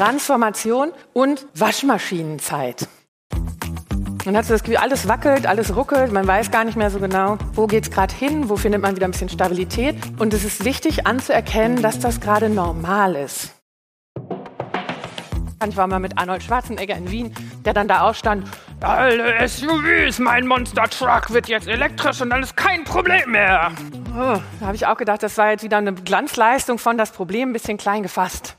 Transformation und Waschmaschinenzeit. Man hat so das Gefühl, alles wackelt, alles ruckelt, man weiß gar nicht mehr so genau, wo geht es gerade hin, wo findet man wieder ein bisschen Stabilität. Und es ist wichtig anzuerkennen, dass das gerade normal ist. Ich war mal mit Arnold Schwarzenegger in Wien, der dann da auch stand, alle SUVs, mein Monster Truck wird jetzt elektrisch und dann ist kein Problem mehr. Oh, da habe ich auch gedacht, das war jetzt wieder eine Glanzleistung von das Problem ein bisschen klein gefasst.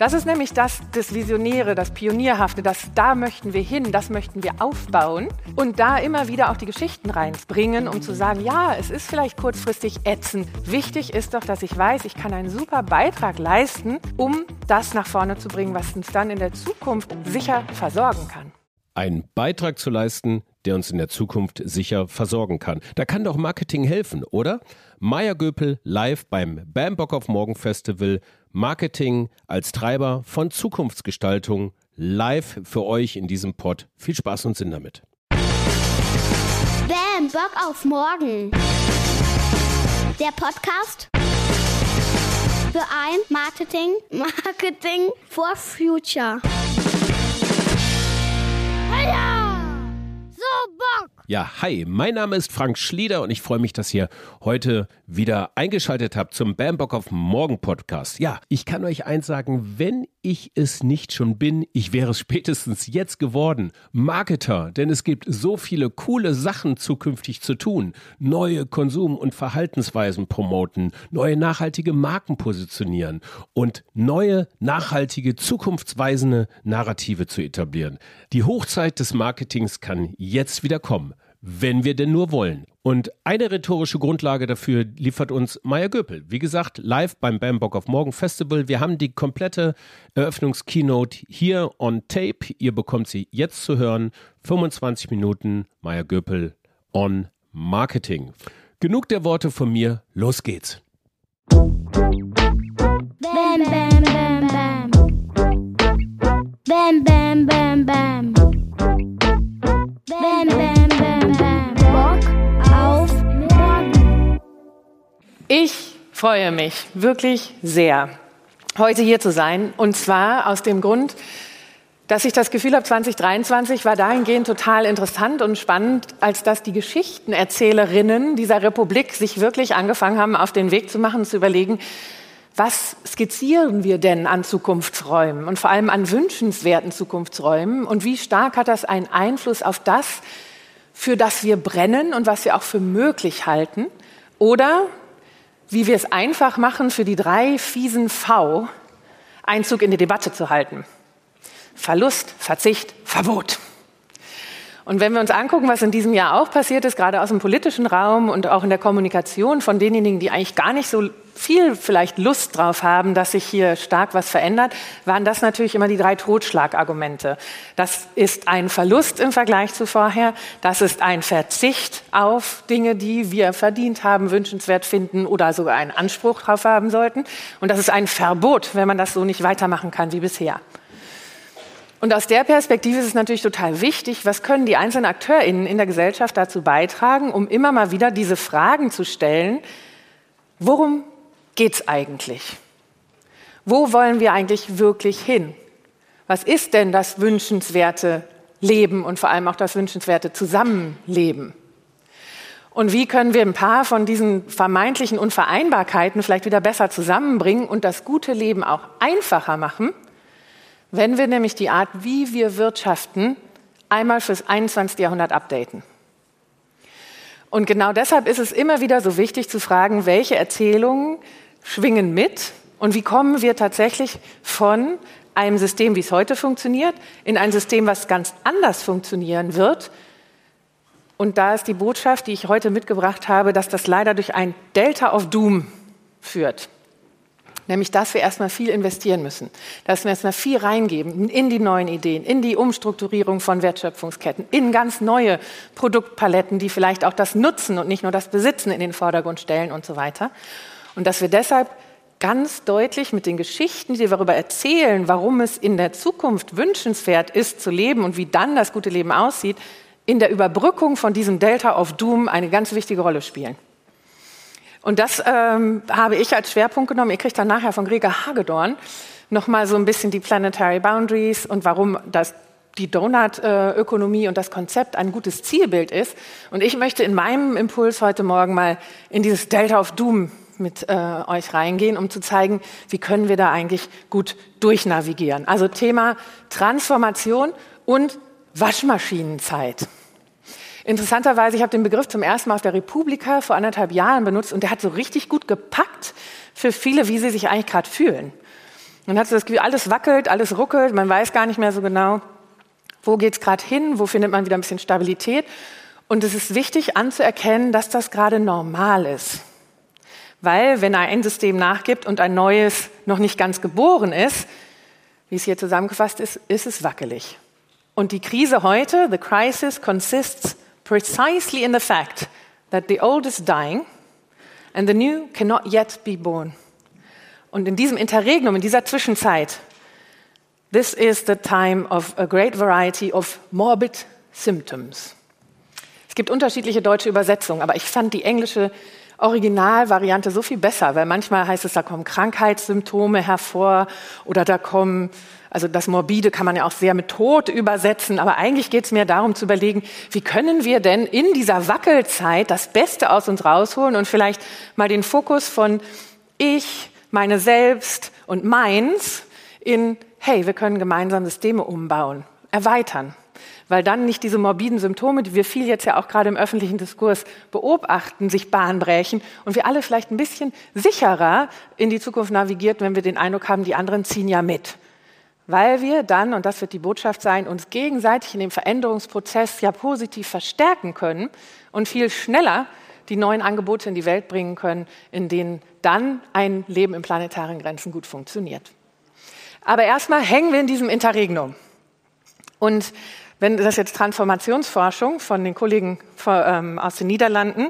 Das ist nämlich das, das Visionäre, das Pionierhafte, das da möchten wir hin, das möchten wir aufbauen und da immer wieder auch die Geschichten reinbringen, um zu sagen, ja, es ist vielleicht kurzfristig ätzend. Wichtig ist doch, dass ich weiß, ich kann einen super Beitrag leisten, um das nach vorne zu bringen, was uns dann in der Zukunft sicher versorgen kann. Einen Beitrag zu leisten, der uns in der Zukunft sicher versorgen kann. Da kann doch Marketing helfen, oder? Maya Göpel live beim Bambock of Morgen Festival Marketing als Treiber von Zukunftsgestaltung live für euch in diesem Pod. Viel Spaß und Sinn damit. Bam, Bock auf morgen. Der Podcast für ein Marketing, Marketing for Future. Heya! So Bock! Ja, hi, mein Name ist Frank Schlieder und ich freue mich, dass ihr heute wieder eingeschaltet habt zum Bambock auf Morgen Podcast. Ja, ich kann euch eins sagen, wenn ich es nicht schon bin, ich wäre es spätestens jetzt geworden. Marketer, denn es gibt so viele coole Sachen zukünftig zu tun. Neue Konsum- und Verhaltensweisen promoten, neue nachhaltige Marken positionieren und neue nachhaltige, zukunftsweisende Narrative zu etablieren. Die Hochzeit des Marketings kann jetzt wieder kommen wenn wir denn nur wollen. Und eine rhetorische Grundlage dafür liefert uns Maya Göpel. Wie gesagt, live beim Bambock of Morgen Festival. Wir haben die komplette Eröffnungskeynote hier on Tape. Ihr bekommt sie jetzt zu hören. 25 Minuten Maya Göpel on Marketing. Genug der Worte von mir. Los geht's. Bam, bam, bam, bam. Bam, bam, bam, bam. Ich freue mich wirklich sehr, heute hier zu sein. Und zwar aus dem Grund, dass ich das Gefühl habe, 2023 war dahingehend total interessant und spannend, als dass die Geschichtenerzählerinnen dieser Republik sich wirklich angefangen haben, auf den Weg zu machen, zu überlegen, was skizzieren wir denn an Zukunftsräumen und vor allem an wünschenswerten Zukunftsräumen und wie stark hat das einen Einfluss auf das, für das wir brennen und was wir auch für möglich halten? Oder wie wir es einfach machen, für die drei fiesen V Einzug in die Debatte zu halten. Verlust, Verzicht, Verbot. Und wenn wir uns angucken, was in diesem Jahr auch passiert ist, gerade aus dem politischen Raum und auch in der Kommunikation von denjenigen, die eigentlich gar nicht so viel vielleicht Lust drauf haben, dass sich hier stark was verändert, waren das natürlich immer die drei Totschlagargumente. Das ist ein Verlust im Vergleich zu vorher. Das ist ein Verzicht auf Dinge, die wir verdient haben, wünschenswert finden oder sogar einen Anspruch drauf haben sollten. Und das ist ein Verbot, wenn man das so nicht weitermachen kann wie bisher. Und aus der Perspektive ist es natürlich total wichtig, was können die einzelnen AkteurInnen in der Gesellschaft dazu beitragen, um immer mal wieder diese Fragen zu stellen, worum es eigentlich? Wo wollen wir eigentlich wirklich hin? Was ist denn das wünschenswerte Leben und vor allem auch das wünschenswerte Zusammenleben? Und wie können wir ein paar von diesen vermeintlichen Unvereinbarkeiten vielleicht wieder besser zusammenbringen und das gute Leben auch einfacher machen? wenn wir nämlich die Art, wie wir wirtschaften, einmal fürs 21. Jahrhundert updaten. Und genau deshalb ist es immer wieder so wichtig zu fragen, welche Erzählungen schwingen mit und wie kommen wir tatsächlich von einem System, wie es heute funktioniert, in ein System, was ganz anders funktionieren wird. Und da ist die Botschaft, die ich heute mitgebracht habe, dass das leider durch ein Delta of Doom führt. Nämlich, dass wir erstmal viel investieren müssen, dass wir erstmal viel reingeben in die neuen Ideen, in die Umstrukturierung von Wertschöpfungsketten, in ganz neue Produktpaletten, die vielleicht auch das Nutzen und nicht nur das Besitzen in den Vordergrund stellen und so weiter. Und dass wir deshalb ganz deutlich mit den Geschichten, die wir darüber erzählen, warum es in der Zukunft wünschenswert ist zu leben und wie dann das gute Leben aussieht, in der Überbrückung von diesem Delta of Doom eine ganz wichtige Rolle spielen. Und das ähm, habe ich als Schwerpunkt genommen. Ihr kriegt dann nachher von Gregor Hagedorn nochmal so ein bisschen die Planetary Boundaries und warum das die Donut-Ökonomie und das Konzept ein gutes Zielbild ist. Und ich möchte in meinem Impuls heute Morgen mal in dieses Delta of Doom mit äh, euch reingehen, um zu zeigen, wie können wir da eigentlich gut durchnavigieren. Also Thema Transformation und Waschmaschinenzeit. Interessanterweise, ich habe den Begriff zum ersten Mal auf der Republika vor anderthalb Jahren benutzt und der hat so richtig gut gepackt für viele, wie sie sich eigentlich gerade fühlen. Man hat so das Gefühl, alles wackelt, alles ruckelt, man weiß gar nicht mehr so genau, wo geht es gerade hin, wo findet man wieder ein bisschen Stabilität. Und es ist wichtig anzuerkennen, dass das gerade normal ist. Weil wenn ein System nachgibt und ein neues noch nicht ganz geboren ist, wie es hier zusammengefasst ist, ist es wackelig. Und die Krise heute, the crisis consists precisely in the fact that the old is dying and the new cannot yet be born. Und in diesem Interregnum, in dieser Zwischenzeit, this is the time of a great variety of morbid symptoms. Es gibt unterschiedliche deutsche Übersetzungen, aber ich fand die englische Originalvariante so viel besser, weil manchmal heißt es, da kommen Krankheitssymptome hervor oder da kommen, also das Morbide kann man ja auch sehr mit Tod übersetzen, aber eigentlich geht es mir darum zu überlegen, wie können wir denn in dieser Wackelzeit das Beste aus uns rausholen und vielleicht mal den Fokus von ich, meine Selbst und meins in, hey, wir können gemeinsam Systeme umbauen, erweitern weil dann nicht diese morbiden Symptome, die wir viel jetzt ja auch gerade im öffentlichen Diskurs beobachten, sich Bahn brechen und wir alle vielleicht ein bisschen sicherer in die Zukunft navigiert, wenn wir den Eindruck haben, die anderen ziehen ja mit. Weil wir dann, und das wird die Botschaft sein, uns gegenseitig in dem Veränderungsprozess ja positiv verstärken können und viel schneller die neuen Angebote in die Welt bringen können, in denen dann ein Leben in planetaren Grenzen gut funktioniert. Aber erstmal hängen wir in diesem Interregnum. Und wenn das jetzt Transformationsforschung von den Kollegen ähm, aus den Niederlanden,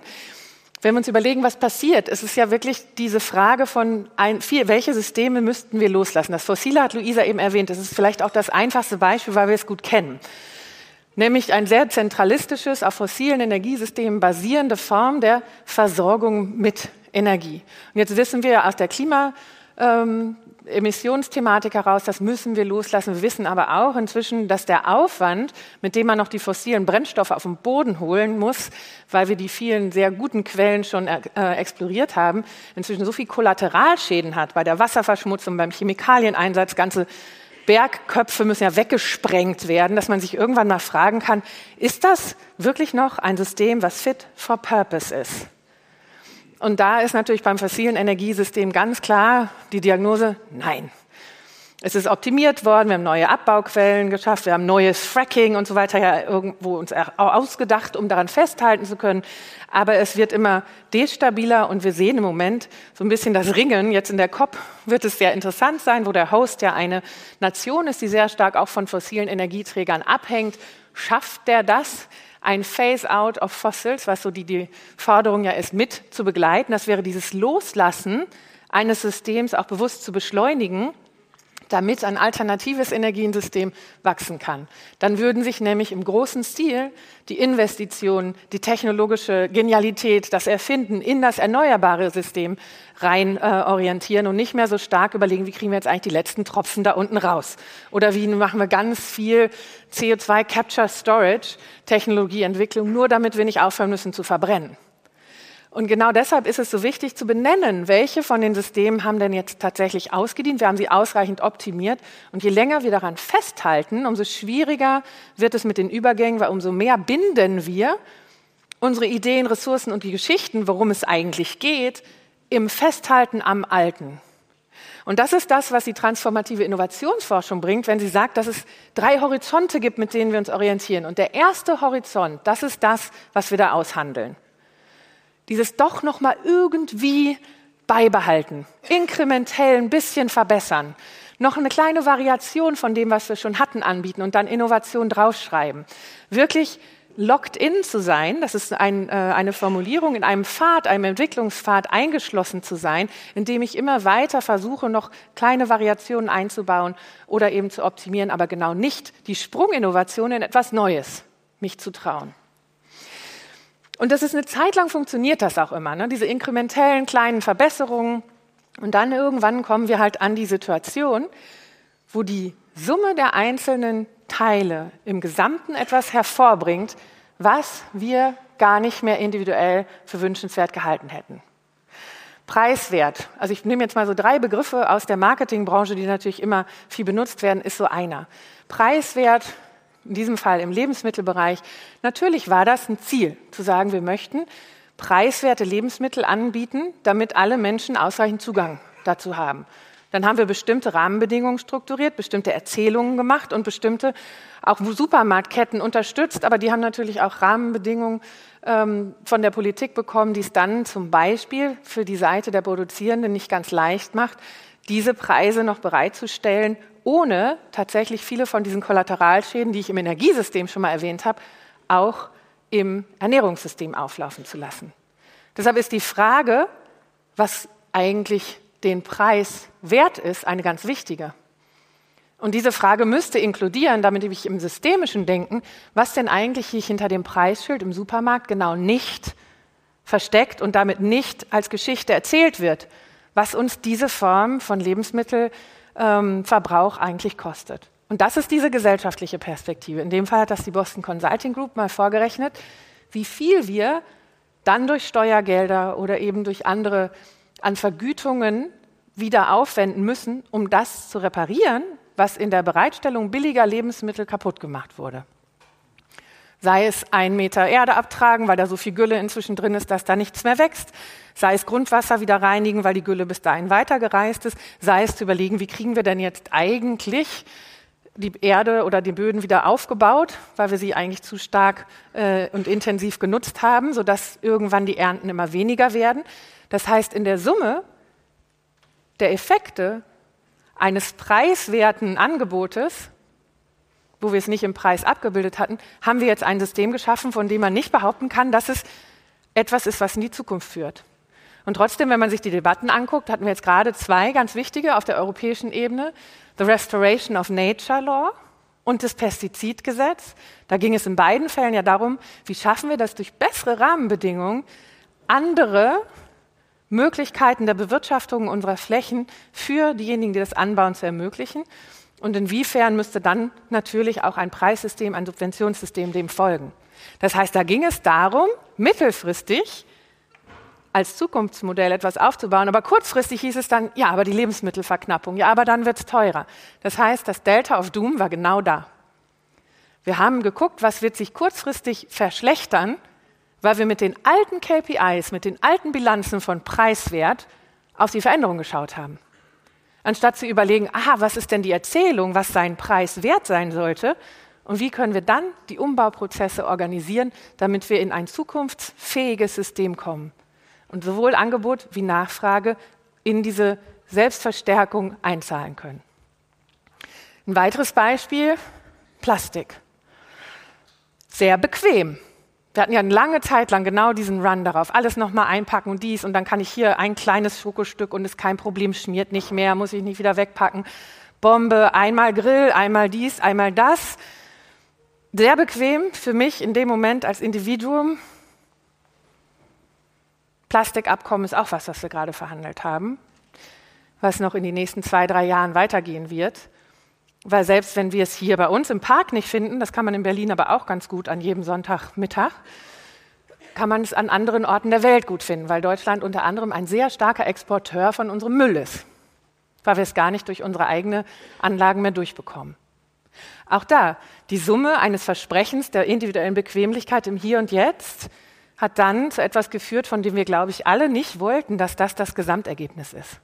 wenn wir uns überlegen, was passiert, es ist ja wirklich diese Frage von, ein, vier, welche Systeme müssten wir loslassen? Das Fossile hat Luisa eben erwähnt. Das ist vielleicht auch das einfachste Beispiel, weil wir es gut kennen. Nämlich ein sehr zentralistisches, auf fossilen Energiesystemen basierende Form der Versorgung mit Energie. Und jetzt wissen wir aus der Klima, ähm, Emissionsthematik heraus, das müssen wir loslassen. Wir wissen aber auch inzwischen, dass der Aufwand, mit dem man noch die fossilen Brennstoffe auf den Boden holen muss, weil wir die vielen sehr guten Quellen schon äh, exploriert haben, inzwischen so viel Kollateralschäden hat bei der Wasserverschmutzung, beim Chemikalieneinsatz, ganze Bergköpfe müssen ja weggesprengt werden, dass man sich irgendwann mal fragen kann, ist das wirklich noch ein System, was fit for purpose ist? Und da ist natürlich beim fossilen Energiesystem ganz klar die Diagnose, nein. Es ist optimiert worden, wir haben neue Abbauquellen geschafft, wir haben neues Fracking und so weiter ja irgendwo uns ausgedacht, um daran festhalten zu können. Aber es wird immer destabiler und wir sehen im Moment so ein bisschen das Ringen. Jetzt in der COP wird es sehr interessant sein, wo der Host ja eine Nation ist, die sehr stark auch von fossilen Energieträgern abhängt. Schafft der das? Ein Phase-out of Fossils, was so die, die Forderung ja ist, mit zu begleiten. Das wäre dieses Loslassen eines Systems auch bewusst zu beschleunigen damit ein alternatives Energiensystem wachsen kann. Dann würden sich nämlich im großen Stil die Investitionen, die technologische Genialität, das Erfinden in das erneuerbare System rein äh, orientieren und nicht mehr so stark überlegen, wie kriegen wir jetzt eigentlich die letzten Tropfen da unten raus? Oder wie machen wir ganz viel CO2 Capture Storage Technologieentwicklung, nur damit wir nicht aufhören müssen zu verbrennen. Und genau deshalb ist es so wichtig zu benennen, welche von den Systemen haben denn jetzt tatsächlich ausgedient. Wir haben sie ausreichend optimiert. Und je länger wir daran festhalten, umso schwieriger wird es mit den Übergängen, weil umso mehr binden wir unsere Ideen, Ressourcen und die Geschichten, worum es eigentlich geht, im Festhalten am Alten. Und das ist das, was die transformative Innovationsforschung bringt, wenn sie sagt, dass es drei Horizonte gibt, mit denen wir uns orientieren. Und der erste Horizont, das ist das, was wir da aushandeln dieses doch noch mal irgendwie beibehalten, inkrementell ein bisschen verbessern, noch eine kleine Variation von dem, was wir schon hatten, anbieten und dann Innovation draufschreiben. Wirklich locked in zu sein, das ist ein, äh, eine Formulierung, in einem Pfad, einem Entwicklungspfad eingeschlossen zu sein, in dem ich immer weiter versuche, noch kleine Variationen einzubauen oder eben zu optimieren, aber genau nicht die Sprunginnovation in etwas Neues mich zu trauen. Und das ist eine Zeit lang funktioniert das auch immer, ne? diese inkrementellen kleinen Verbesserungen. Und dann irgendwann kommen wir halt an die Situation, wo die Summe der einzelnen Teile im Gesamten etwas hervorbringt, was wir gar nicht mehr individuell für wünschenswert gehalten hätten. Preiswert, also ich nehme jetzt mal so drei Begriffe aus der Marketingbranche, die natürlich immer viel benutzt werden, ist so einer. Preiswert, in diesem Fall im Lebensmittelbereich, natürlich war das ein Ziel, zu sagen, wir möchten preiswerte Lebensmittel anbieten, damit alle Menschen ausreichend Zugang dazu haben. Dann haben wir bestimmte Rahmenbedingungen strukturiert, bestimmte Erzählungen gemacht und bestimmte auch Supermarktketten unterstützt. Aber die haben natürlich auch Rahmenbedingungen ähm, von der Politik bekommen, die es dann zum Beispiel für die Seite der Produzierenden nicht ganz leicht macht, diese Preise noch bereitzustellen, ohne tatsächlich viele von diesen Kollateralschäden, die ich im Energiesystem schon mal erwähnt habe, auch im Ernährungssystem auflaufen zu lassen. Deshalb ist die Frage, was eigentlich den Preis wert ist, eine ganz wichtige. Und diese Frage müsste inkludieren, damit ich im systemischen Denken, was denn eigentlich hier hinter dem Preisschild im Supermarkt genau nicht versteckt und damit nicht als Geschichte erzählt wird, was uns diese Form von Lebensmittelverbrauch ähm, eigentlich kostet. Und das ist diese gesellschaftliche Perspektive. In dem Fall hat das die Boston Consulting Group mal vorgerechnet, wie viel wir dann durch Steuergelder oder eben durch andere an Vergütungen wieder aufwenden müssen, um das zu reparieren, was in der Bereitstellung billiger Lebensmittel kaputt gemacht wurde. Sei es ein Meter Erde abtragen, weil da so viel Gülle inzwischen drin ist, dass da nichts mehr wächst. Sei es Grundwasser wieder reinigen, weil die Gülle bis dahin weitergereist ist. Sei es zu überlegen, wie kriegen wir denn jetzt eigentlich die Erde oder die Böden wieder aufgebaut, weil wir sie eigentlich zu stark äh, und intensiv genutzt haben, sodass irgendwann die Ernten immer weniger werden. Das heißt, in der Summe der Effekte eines preiswerten Angebotes, wo wir es nicht im Preis abgebildet hatten, haben wir jetzt ein System geschaffen, von dem man nicht behaupten kann, dass es etwas ist, was in die Zukunft führt. Und trotzdem, wenn man sich die Debatten anguckt, hatten wir jetzt gerade zwei ganz wichtige auf der europäischen Ebene, the Restoration of Nature Law und das Pestizidgesetz. Da ging es in beiden Fällen ja darum, wie schaffen wir das durch bessere Rahmenbedingungen, andere Möglichkeiten der Bewirtschaftung unserer Flächen für diejenigen, die das anbauen, zu ermöglichen. Und inwiefern müsste dann natürlich auch ein Preissystem, ein Subventionssystem dem folgen. Das heißt, da ging es darum, mittelfristig als Zukunftsmodell etwas aufzubauen. Aber kurzfristig hieß es dann, ja, aber die Lebensmittelverknappung, ja, aber dann wird es teurer. Das heißt, das Delta of Doom war genau da. Wir haben geguckt, was wird sich kurzfristig verschlechtern weil wir mit den alten KPIs, mit den alten Bilanzen von Preiswert auf die Veränderung geschaut haben. Anstatt zu überlegen, aha, was ist denn die Erzählung, was sein Preis wert sein sollte und wie können wir dann die Umbauprozesse organisieren, damit wir in ein zukunftsfähiges System kommen und sowohl Angebot wie Nachfrage in diese Selbstverstärkung einzahlen können. Ein weiteres Beispiel, Plastik. Sehr bequem. Wir hatten ja eine lange Zeit lang genau diesen Run darauf. Alles nochmal einpacken und dies und dann kann ich hier ein kleines Schokostück und ist kein Problem, schmiert nicht mehr, muss ich nicht wieder wegpacken. Bombe, einmal Grill, einmal dies, einmal das. Sehr bequem für mich in dem Moment als Individuum. Plastikabkommen ist auch was, was wir gerade verhandelt haben, was noch in die nächsten zwei, drei Jahren weitergehen wird. Weil selbst wenn wir es hier bei uns im Park nicht finden, das kann man in Berlin aber auch ganz gut an jedem Sonntagmittag, kann man es an anderen Orten der Welt gut finden, weil Deutschland unter anderem ein sehr starker Exporteur von unserem Müll ist, weil wir es gar nicht durch unsere eigenen Anlagen mehr durchbekommen. Auch da, die Summe eines Versprechens der individuellen Bequemlichkeit im Hier und Jetzt hat dann zu etwas geführt, von dem wir, glaube ich, alle nicht wollten, dass das das Gesamtergebnis ist.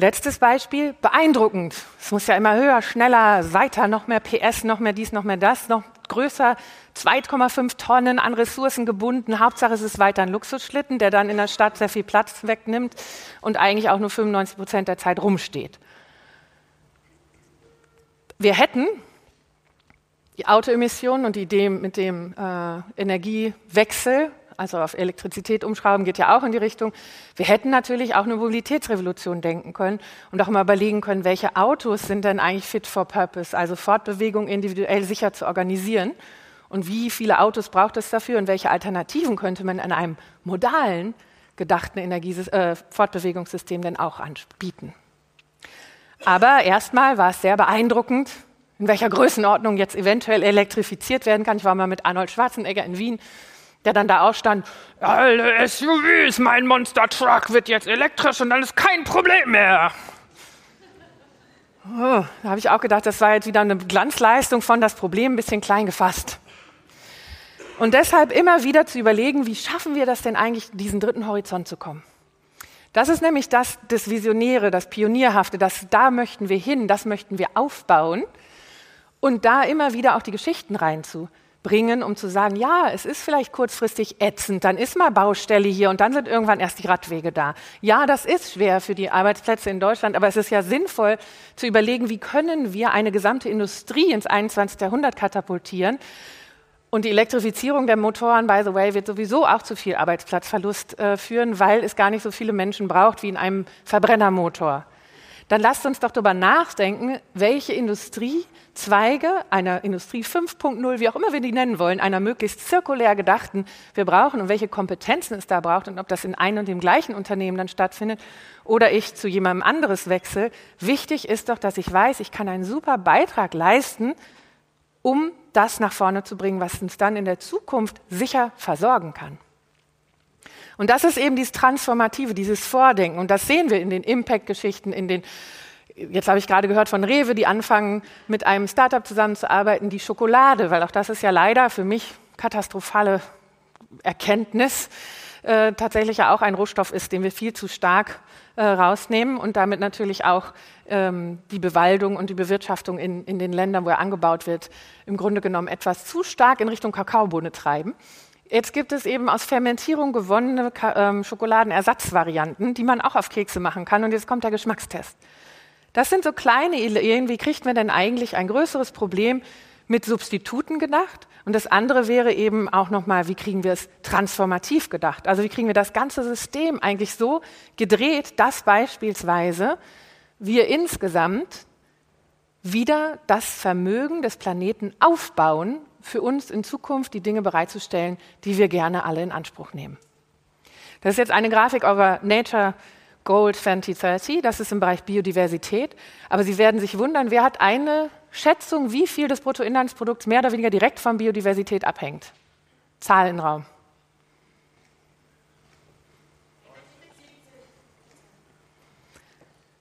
Letztes Beispiel, beeindruckend. Es muss ja immer höher, schneller, weiter, noch mehr PS, noch mehr dies, noch mehr das, noch größer, 2,5 Tonnen an Ressourcen gebunden. Hauptsache es ist weiter ein Luxusschlitten, der dann in der Stadt sehr viel Platz wegnimmt und eigentlich auch nur 95 Prozent der Zeit rumsteht. Wir hätten die Autoemissionen und die Idee mit dem äh, Energiewechsel also auf Elektrizität umschrauben geht ja auch in die Richtung. Wir hätten natürlich auch eine Mobilitätsrevolution denken können und auch mal überlegen können, welche Autos sind denn eigentlich fit for purpose, also Fortbewegung individuell sicher zu organisieren und wie viele Autos braucht es dafür und welche Alternativen könnte man an einem modalen, gedachten Energiesys äh, Fortbewegungssystem denn auch anbieten. Aber erstmal war es sehr beeindruckend, in welcher Größenordnung jetzt eventuell elektrifiziert werden kann. Ich war mal mit Arnold Schwarzenegger in Wien, der dann da auch stand, alle SUVs, mein Monster Truck wird jetzt elektrisch und dann ist kein Problem mehr. Oh, da habe ich auch gedacht, das war jetzt wieder eine Glanzleistung von das Problem ein bisschen klein gefasst. Und deshalb immer wieder zu überlegen, wie schaffen wir das denn eigentlich, diesen dritten Horizont zu kommen? Das ist nämlich das, das Visionäre, das Pionierhafte, das da möchten wir hin, das möchten wir aufbauen und da immer wieder auch die Geschichten reinzubringen, um zu sagen, ja, es ist vielleicht kurzfristig ätzend, dann ist mal Baustelle hier und dann sind irgendwann erst die Radwege da. Ja, das ist schwer für die Arbeitsplätze in Deutschland, aber es ist ja sinnvoll zu überlegen, wie können wir eine gesamte Industrie ins 21. Jahrhundert katapultieren, und die Elektrifizierung der Motoren, by the way, wird sowieso auch zu viel Arbeitsplatzverlust äh, führen, weil es gar nicht so viele Menschen braucht wie in einem Verbrennermotor. Dann lasst uns doch darüber nachdenken, welche Industriezweige einer Industrie 5.0, wie auch immer wir die nennen wollen, einer möglichst zirkulär gedachten, wir brauchen und welche Kompetenzen es da braucht und ob das in einem und dem gleichen Unternehmen dann stattfindet oder ich zu jemandem anderes wechsle. Wichtig ist doch, dass ich weiß, ich kann einen super Beitrag leisten, um das nach vorne zu bringen, was uns dann in der Zukunft sicher versorgen kann. Und das ist eben dieses Transformative, dieses Vordenken. Und das sehen wir in den Impact-Geschichten, in den, jetzt habe ich gerade gehört von Rewe, die anfangen, mit einem Startup zusammenzuarbeiten, die Schokolade, weil auch das ist ja leider für mich katastrophale Erkenntnis, äh, tatsächlich ja auch ein Rohstoff ist, den wir viel zu stark äh, rausnehmen und damit natürlich auch ähm, die Bewaldung und die Bewirtschaftung in, in den Ländern, wo er angebaut wird, im Grunde genommen etwas zu stark in Richtung Kakaobohne treiben. Jetzt gibt es eben aus Fermentierung gewonnene ähm, Schokoladenersatzvarianten, die man auch auf Kekse machen kann. Und jetzt kommt der Geschmackstest. Das sind so kleine Ideen, wie kriegt man denn eigentlich ein größeres Problem mit Substituten gedacht? Und das andere wäre eben auch nochmal, wie kriegen wir es transformativ gedacht? Also wie kriegen wir das ganze System eigentlich so gedreht, dass beispielsweise wir insgesamt wieder das Vermögen des Planeten aufbauen, für uns in Zukunft die Dinge bereitzustellen, die wir gerne alle in Anspruch nehmen. Das ist jetzt eine Grafik eurer Nature Gold 2030, das ist im Bereich Biodiversität. Aber Sie werden sich wundern, wer hat eine Schätzung, wie viel des Bruttoinlandsprodukts mehr oder weniger direkt von Biodiversität abhängt? Zahlenraum.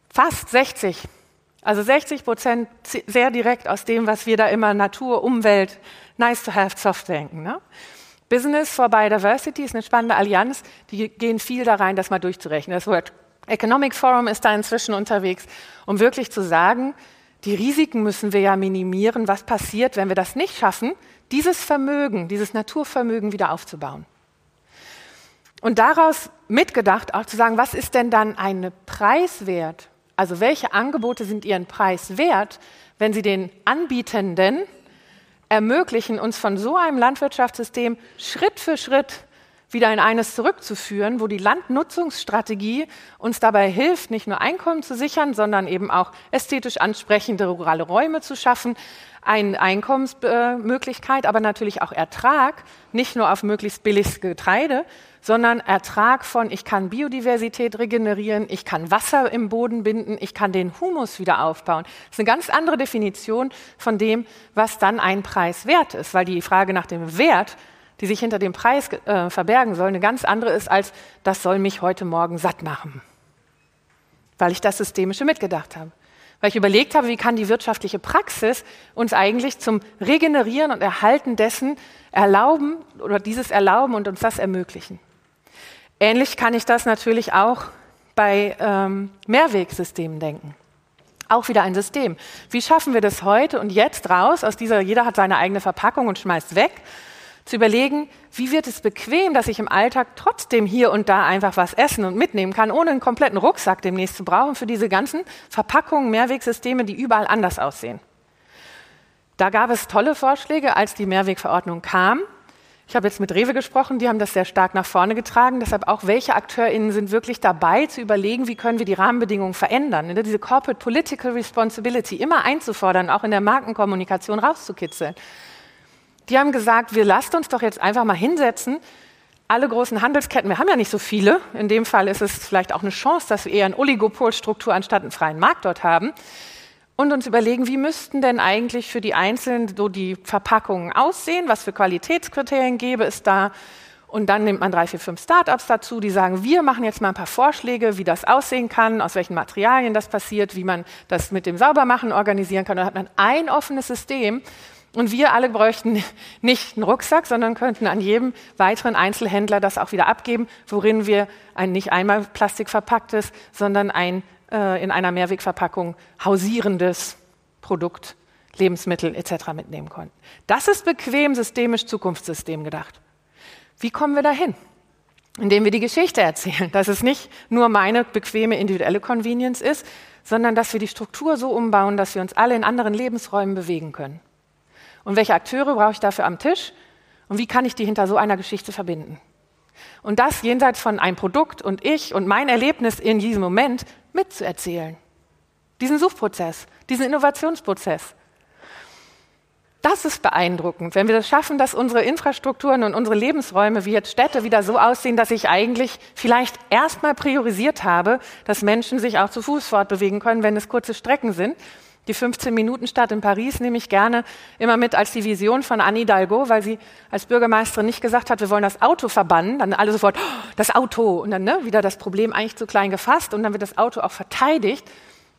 Fast 60. Also 60 Prozent sehr direkt aus dem, was wir da immer Natur, Umwelt, nice to have, soft denken. Ne? Business for Biodiversity ist eine spannende Allianz. Die gehen viel da rein, das mal durchzurechnen. Das Wort Economic Forum ist da inzwischen unterwegs, um wirklich zu sagen, die Risiken müssen wir ja minimieren. Was passiert, wenn wir das nicht schaffen, dieses Vermögen, dieses Naturvermögen wieder aufzubauen? Und daraus mitgedacht auch zu sagen, was ist denn dann ein Preiswert? Also welche Angebote sind ihren Preis wert, wenn sie den Anbietenden ermöglichen, uns von so einem Landwirtschaftssystem Schritt für Schritt wieder in eines zurückzuführen, wo die Landnutzungsstrategie uns dabei hilft, nicht nur Einkommen zu sichern, sondern eben auch ästhetisch ansprechende rurale Räume zu schaffen, eine Einkommensmöglichkeit, aber natürlich auch Ertrag, nicht nur auf möglichst billiges Getreide, sondern Ertrag von, ich kann Biodiversität regenerieren, ich kann Wasser im Boden binden, ich kann den Humus wieder aufbauen. Das ist eine ganz andere Definition von dem, was dann ein Preis wert ist, weil die Frage nach dem Wert die sich hinter dem Preis äh, verbergen soll, eine ganz andere ist als, das soll mich heute Morgen satt machen. Weil ich das Systemische mitgedacht habe. Weil ich überlegt habe, wie kann die wirtschaftliche Praxis uns eigentlich zum Regenerieren und Erhalten dessen erlauben oder dieses erlauben und uns das ermöglichen. Ähnlich kann ich das natürlich auch bei ähm, Mehrwegsystemen denken. Auch wieder ein System. Wie schaffen wir das heute und jetzt raus aus dieser, jeder hat seine eigene Verpackung und schmeißt weg, zu überlegen, wie wird es bequem, dass ich im Alltag trotzdem hier und da einfach was essen und mitnehmen kann, ohne einen kompletten Rucksack demnächst zu brauchen für diese ganzen Verpackungen, Mehrwegsysteme, die überall anders aussehen. Da gab es tolle Vorschläge, als die Mehrwegverordnung kam. Ich habe jetzt mit Rewe gesprochen, die haben das sehr stark nach vorne getragen. Deshalb auch, welche AkteurInnen sind wirklich dabei zu überlegen, wie können wir die Rahmenbedingungen verändern. Ne, diese Corporate Political Responsibility immer einzufordern, auch in der Markenkommunikation rauszukitzeln. Die haben gesagt, wir lasst uns doch jetzt einfach mal hinsetzen, alle großen Handelsketten, wir haben ja nicht so viele, in dem Fall ist es vielleicht auch eine Chance, dass wir eher eine Oligopolstruktur anstatt einen freien Markt dort haben, und uns überlegen, wie müssten denn eigentlich für die Einzelnen so die Verpackungen aussehen, was für Qualitätskriterien gäbe es da. Und dann nimmt man drei, vier, fünf Startups dazu, die sagen, wir machen jetzt mal ein paar Vorschläge, wie das aussehen kann, aus welchen Materialien das passiert, wie man das mit dem Saubermachen organisieren kann. dann hat man ein offenes System, und wir alle bräuchten nicht einen Rucksack, sondern könnten an jedem weiteren Einzelhändler das auch wieder abgeben, worin wir ein nicht einmal Plastik verpacktes, sondern ein äh, in einer Mehrwegverpackung hausierendes Produkt, Lebensmittel etc. mitnehmen konnten. Das ist bequem, systemisch, Zukunftssystem gedacht. Wie kommen wir dahin? Indem wir die Geschichte erzählen, dass es nicht nur meine bequeme individuelle Convenience ist, sondern dass wir die Struktur so umbauen, dass wir uns alle in anderen Lebensräumen bewegen können. Und welche Akteure brauche ich dafür am Tisch? Und wie kann ich die hinter so einer Geschichte verbinden? Und das jenseits von einem Produkt und ich und mein Erlebnis in diesem Moment mitzuerzählen. Diesen Suchprozess, diesen Innovationsprozess. Das ist beeindruckend, wenn wir das schaffen, dass unsere Infrastrukturen und unsere Lebensräume wie jetzt Städte wieder so aussehen, dass ich eigentlich vielleicht erstmal priorisiert habe, dass Menschen sich auch zu Fuß fortbewegen können, wenn es kurze Strecken sind die 15-Minuten-Stadt in Paris nehme ich gerne immer mit als die Vision von Anne Hidalgo, weil sie als Bürgermeisterin nicht gesagt hat, wir wollen das Auto verbannen. Dann alle sofort, oh, das Auto. Und dann ne, wieder das Problem eigentlich zu klein gefasst. Und dann wird das Auto auch verteidigt.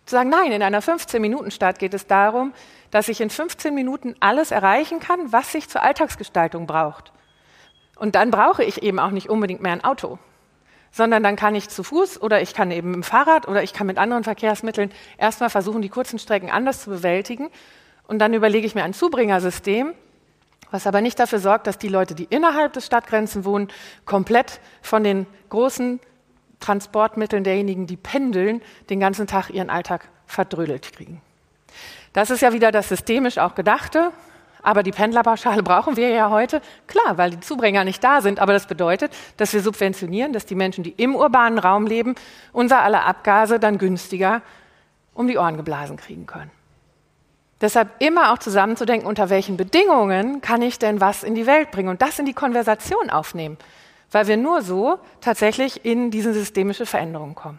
Zu sagen, nein, in einer 15-Minuten-Stadt geht es darum, dass ich in 15 Minuten alles erreichen kann, was sich zur Alltagsgestaltung braucht. Und dann brauche ich eben auch nicht unbedingt mehr ein Auto sondern dann kann ich zu Fuß oder ich kann eben dem Fahrrad oder ich kann mit anderen Verkehrsmitteln erstmal versuchen, die kurzen Strecken anders zu bewältigen. Und dann überlege ich mir ein Zubringersystem, was aber nicht dafür sorgt, dass die Leute, die innerhalb des Stadtgrenzen wohnen, komplett von den großen Transportmitteln derjenigen, die pendeln, den ganzen Tag ihren Alltag verdrödelt kriegen. Das ist ja wieder das systemisch auch Gedachte. Aber die Pendlerpauschale brauchen wir ja heute, klar, weil die Zubringer nicht da sind. Aber das bedeutet, dass wir subventionieren, dass die Menschen, die im urbanen Raum leben, unser aller Abgase dann günstiger um die Ohren geblasen kriegen können. Deshalb immer auch zusammenzudenken, unter welchen Bedingungen kann ich denn was in die Welt bringen und das in die Konversation aufnehmen, weil wir nur so tatsächlich in diese systemische Veränderung kommen.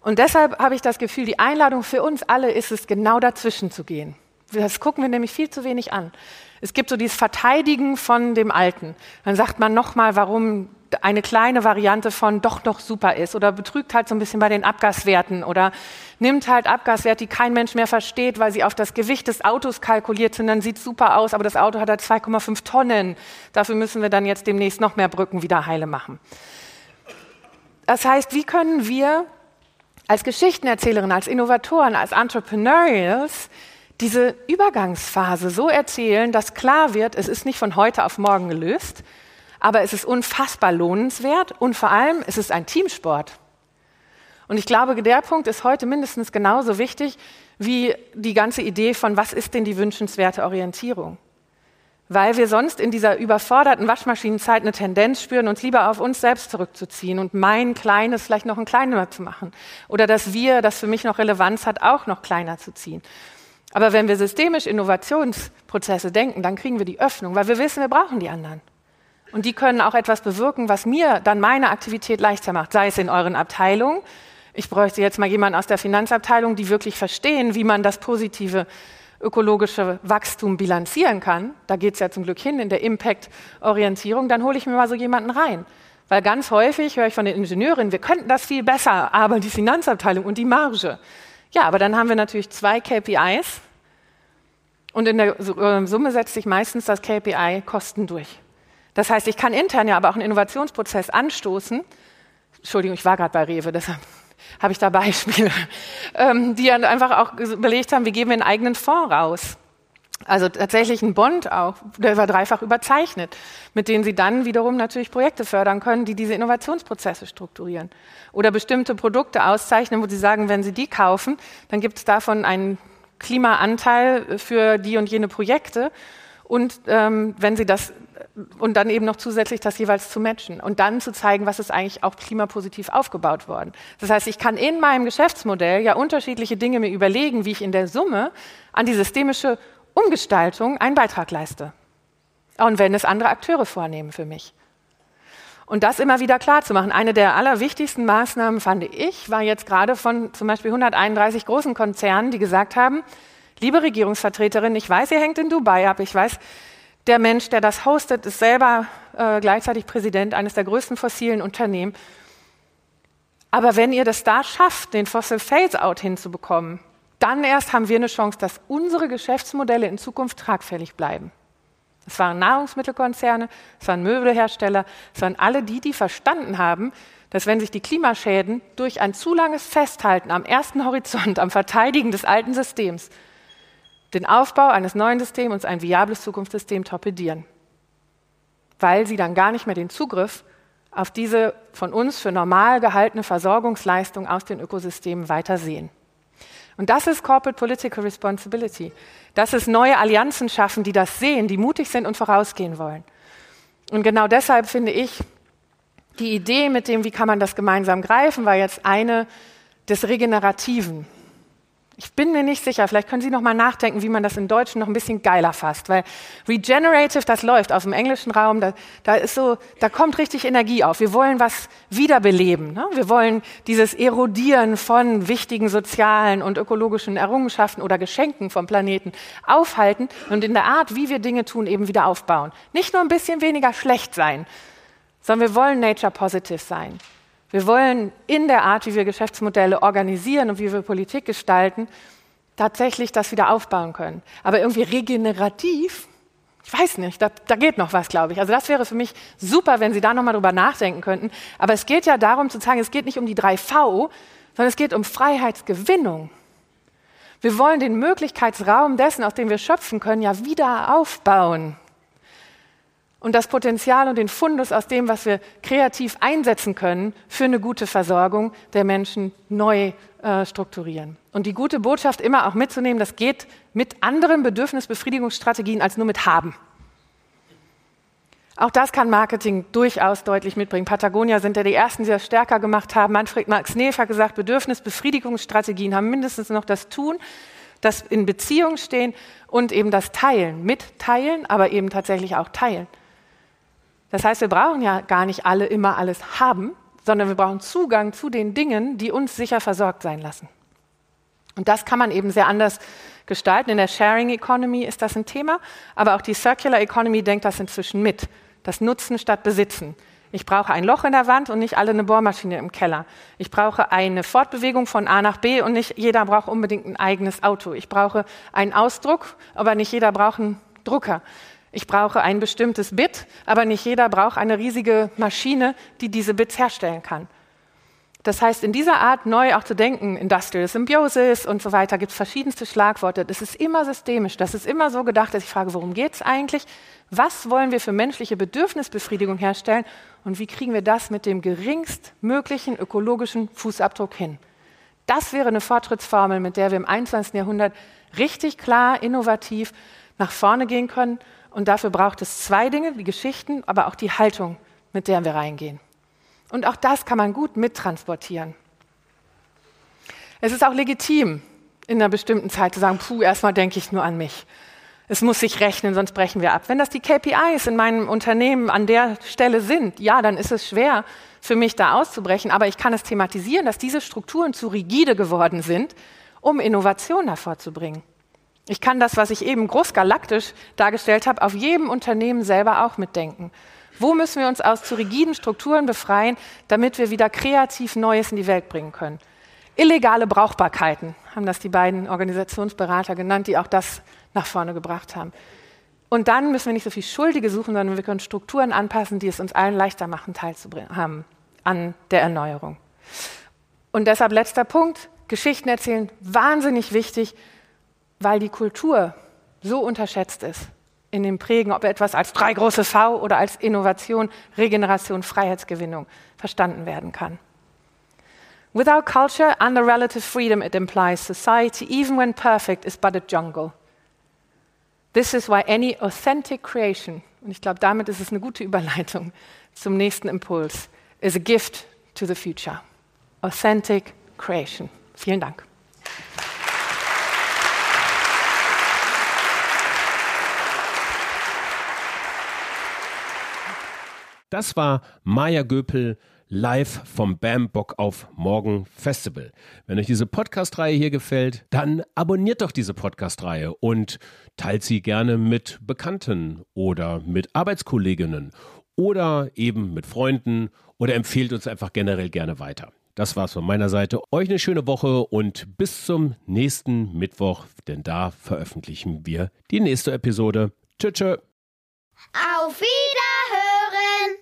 Und deshalb habe ich das Gefühl, die Einladung für uns alle ist es, genau dazwischen zu gehen. Das gucken wir nämlich viel zu wenig an. Es gibt so dieses Verteidigen von dem Alten. Dann sagt man nochmal, warum eine kleine Variante von doch noch super ist oder betrügt halt so ein bisschen bei den Abgaswerten oder nimmt halt Abgaswerte, die kein Mensch mehr versteht, weil sie auf das Gewicht des Autos kalkuliert sind. Dann sieht super aus, aber das Auto hat halt 2,5 Tonnen. Dafür müssen wir dann jetzt demnächst noch mehr Brücken wieder heile machen. Das heißt, wie können wir als Geschichtenerzählerin, als Innovatoren, als Entrepreneurials diese Übergangsphase so erzählen, dass klar wird, es ist nicht von heute auf morgen gelöst, aber es ist unfassbar lohnenswert und vor allem es ist ein Teamsport. Und ich glaube, der Punkt ist heute mindestens genauso wichtig wie die ganze Idee von, was ist denn die wünschenswerte Orientierung? Weil wir sonst in dieser überforderten Waschmaschinenzeit eine Tendenz spüren, uns lieber auf uns selbst zurückzuziehen und mein Kleines vielleicht noch ein kleiner zu machen. Oder das Wir, das für mich noch Relevanz hat, auch noch kleiner zu ziehen. Aber wenn wir systemisch Innovationsprozesse denken, dann kriegen wir die Öffnung, weil wir wissen, wir brauchen die anderen. Und die können auch etwas bewirken, was mir dann meine Aktivität leichter macht, sei es in euren Abteilungen. Ich bräuchte jetzt mal jemanden aus der Finanzabteilung, die wirklich verstehen, wie man das positive ökologische Wachstum bilanzieren kann. Da geht es ja zum Glück hin in der Impact-Orientierung. Dann hole ich mir mal so jemanden rein. Weil ganz häufig höre ich von den Ingenieurinnen, wir könnten das viel besser, aber die Finanzabteilung und die Marge. Ja, aber dann haben wir natürlich zwei KPIs und in der äh, Summe setzt sich meistens das KPI Kosten durch. Das heißt, ich kann intern ja aber auch einen Innovationsprozess anstoßen. Entschuldigung, ich war gerade bei Rewe, deshalb habe ich da Beispiele, ähm, die einfach auch überlegt haben, wie geben wir einen eigenen Fonds raus. Also tatsächlich ein Bond auch, der war dreifach überzeichnet, mit denen sie dann wiederum natürlich Projekte fördern können, die diese Innovationsprozesse strukturieren. Oder bestimmte Produkte auszeichnen, wo sie sagen, wenn sie die kaufen, dann gibt es davon einen Klimaanteil für die und jene Projekte. Und ähm, wenn sie das und dann eben noch zusätzlich das jeweils zu matchen und dann zu zeigen, was ist eigentlich auch klimapositiv aufgebaut worden. Das heißt, ich kann in meinem Geschäftsmodell ja unterschiedliche Dinge mir überlegen, wie ich in der Summe an die systemische Umgestaltung einen Beitrag leiste. Und wenn es andere Akteure vornehmen für mich. Und das immer wieder klar zu machen. Eine der allerwichtigsten Maßnahmen, fand ich, war jetzt gerade von zum Beispiel 131 großen Konzernen, die gesagt haben, liebe Regierungsvertreterin, ich weiß, ihr hängt in Dubai ab, ich weiß, der Mensch, der das hostet, ist selber äh, gleichzeitig Präsident eines der größten fossilen Unternehmen. Aber wenn ihr das da schafft, den Fossil Phase-out hinzubekommen, dann erst haben wir eine Chance, dass unsere Geschäftsmodelle in Zukunft tragfähig bleiben. Es waren Nahrungsmittelkonzerne, es waren Möbelhersteller, es waren alle die, die verstanden haben, dass wenn sich die Klimaschäden durch ein zu langes Festhalten am ersten Horizont, am Verteidigen des alten Systems, den Aufbau eines neuen Systems und ein viables Zukunftssystem torpedieren, weil sie dann gar nicht mehr den Zugriff auf diese von uns für normal gehaltene Versorgungsleistung aus den Ökosystemen weiter sehen. Und das ist Corporate Political Responsibility. Das ist neue Allianzen schaffen, die das sehen, die mutig sind und vorausgehen wollen. Und genau deshalb finde ich, die Idee mit dem, wie kann man das gemeinsam greifen, war jetzt eine des Regenerativen. Ich bin mir nicht sicher, vielleicht können Sie noch mal nachdenken, wie man das im Deutschen noch ein bisschen geiler fasst, weil regenerative, das läuft aus dem englischen Raum, da, da ist so, da kommt richtig Energie auf. Wir wollen was wiederbeleben. Ne? Wir wollen dieses Erodieren von wichtigen sozialen und ökologischen Errungenschaften oder Geschenken vom Planeten aufhalten und in der Art, wie wir Dinge tun, eben wieder aufbauen. Nicht nur ein bisschen weniger schlecht sein, sondern wir wollen nature positive sein. Wir wollen in der Art, wie wir Geschäftsmodelle organisieren und wie wir Politik gestalten, tatsächlich das wieder aufbauen können. Aber irgendwie regenerativ, ich weiß nicht, da, da geht noch was, glaube ich. Also das wäre für mich super, wenn Sie da nochmal drüber nachdenken könnten. Aber es geht ja darum zu sagen, es geht nicht um die 3V, sondern es geht um Freiheitsgewinnung. Wir wollen den Möglichkeitsraum dessen, aus dem wir schöpfen können, ja wieder aufbauen und das Potenzial und den Fundus aus dem, was wir kreativ einsetzen können, für eine gute Versorgung der Menschen neu äh, strukturieren. Und die gute Botschaft immer auch mitzunehmen, das geht mit anderen Bedürfnisbefriedigungsstrategien als nur mit haben. Auch das kann Marketing durchaus deutlich mitbringen. Patagonia sind ja die ersten, die das stärker gemacht haben. Manfred Max Neef hat gesagt, Bedürfnisbefriedigungsstrategien haben mindestens noch das Tun, das in Beziehung stehen und eben das Teilen. Mitteilen, aber eben tatsächlich auch teilen. Das heißt, wir brauchen ja gar nicht alle immer alles haben, sondern wir brauchen Zugang zu den Dingen, die uns sicher versorgt sein lassen. Und das kann man eben sehr anders gestalten. In der Sharing Economy ist das ein Thema, aber auch die Circular Economy denkt das inzwischen mit. Das Nutzen statt Besitzen. Ich brauche ein Loch in der Wand und nicht alle eine Bohrmaschine im Keller. Ich brauche eine Fortbewegung von A nach B und nicht jeder braucht unbedingt ein eigenes Auto. Ich brauche einen Ausdruck, aber nicht jeder braucht einen Drucker. Ich brauche ein bestimmtes Bit, aber nicht jeder braucht eine riesige Maschine, die diese Bits herstellen kann. Das heißt, in dieser Art neu auch zu denken, Industrial Symbiosis und so weiter, gibt es verschiedenste Schlagworte. Das ist immer systemisch, das ist immer so gedacht, dass ich frage, worum geht es eigentlich? Was wollen wir für menschliche Bedürfnisbefriedigung herstellen und wie kriegen wir das mit dem geringstmöglichen ökologischen Fußabdruck hin? Das wäre eine Fortschrittsformel, mit der wir im 21. Jahrhundert richtig klar, innovativ nach vorne gehen können und dafür braucht es zwei Dinge, die Geschichten, aber auch die Haltung, mit der wir reingehen. Und auch das kann man gut mittransportieren. Es ist auch legitim, in einer bestimmten Zeit zu sagen, puh, erstmal denke ich nur an mich. Es muss sich rechnen, sonst brechen wir ab. Wenn das die KPIs in meinem Unternehmen an der Stelle sind, ja, dann ist es schwer für mich da auszubrechen, aber ich kann es thematisieren, dass diese Strukturen zu rigide geworden sind, um Innovation hervorzubringen. Ich kann das, was ich eben großgalaktisch dargestellt habe, auf jedem Unternehmen selber auch mitdenken. Wo müssen wir uns aus zu rigiden Strukturen befreien, damit wir wieder kreativ Neues in die Welt bringen können? Illegale Brauchbarkeiten haben das die beiden Organisationsberater genannt, die auch das nach vorne gebracht haben. Und dann müssen wir nicht so viel Schuldige suchen, sondern wir können Strukturen anpassen, die es uns allen leichter machen, teilzuhaben an der Erneuerung. Und deshalb letzter Punkt, Geschichten erzählen, wahnsinnig wichtig weil die Kultur so unterschätzt ist in dem Prägen, ob etwas als drei große V oder als Innovation, Regeneration, Freiheitsgewinnung verstanden werden kann. Without culture and the relative freedom it implies, society, even when perfect, is but a jungle. This is why any authentic creation, und ich glaube, damit ist es eine gute Überleitung zum nächsten Impuls, is a gift to the future. Authentic creation. Vielen Dank. Das war Maja Göpel live vom Bam Bock auf Morgen Festival. Wenn euch diese Podcast-Reihe hier gefällt, dann abonniert doch diese Podcast-Reihe und teilt sie gerne mit Bekannten oder mit Arbeitskolleginnen oder eben mit Freunden oder empfehlt uns einfach generell gerne weiter. Das war's von meiner Seite. Euch eine schöne Woche und bis zum nächsten Mittwoch, denn da veröffentlichen wir die nächste Episode. Tschüss. tschö. Auf Wiedersehen! again.